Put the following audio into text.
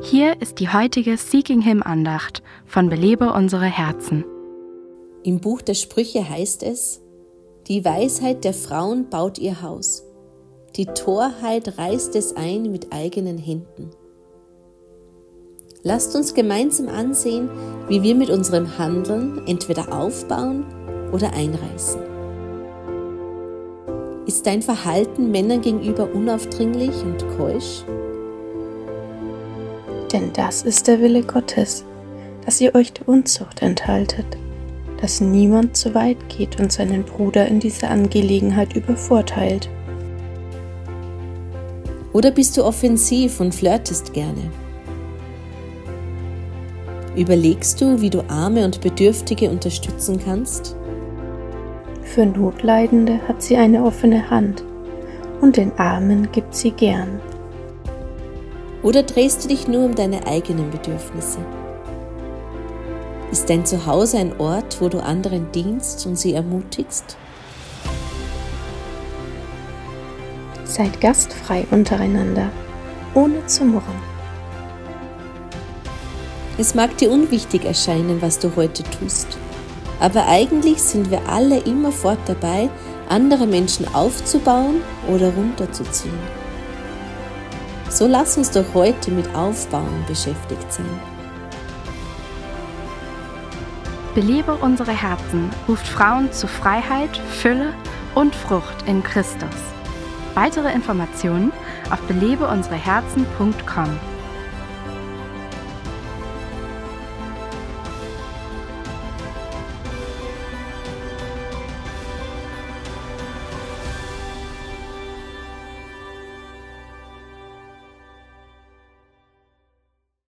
Hier ist die heutige Seeking Him Andacht von Belebe unsere Herzen. Im Buch der Sprüche heißt es, die Weisheit der Frauen baut ihr Haus, die Torheit reißt es ein mit eigenen Händen. Lasst uns gemeinsam ansehen, wie wir mit unserem Handeln entweder aufbauen oder einreißen. Ist dein Verhalten Männern gegenüber unaufdringlich und keusch? Denn das ist der Wille Gottes, dass ihr euch der Unzucht enthaltet, dass niemand zu weit geht und seinen Bruder in dieser Angelegenheit übervorteilt. Oder bist du offensiv und flirtest gerne? Überlegst du, wie du Arme und Bedürftige unterstützen kannst? Für Notleidende hat sie eine offene Hand und den Armen gibt sie gern. Oder drehst du dich nur um deine eigenen Bedürfnisse? Ist dein Zuhause ein Ort, wo du anderen dienst und sie ermutigst? Seid gastfrei untereinander, ohne zu murren. Es mag dir unwichtig erscheinen, was du heute tust, aber eigentlich sind wir alle immerfort dabei, andere Menschen aufzubauen oder runterzuziehen. So lass uns doch heute mit Aufbauen beschäftigt sein. Belebe unsere Herzen ruft Frauen zu Freiheit, Fülle und Frucht in Christus. Weitere Informationen auf belebeunsereherzen.com.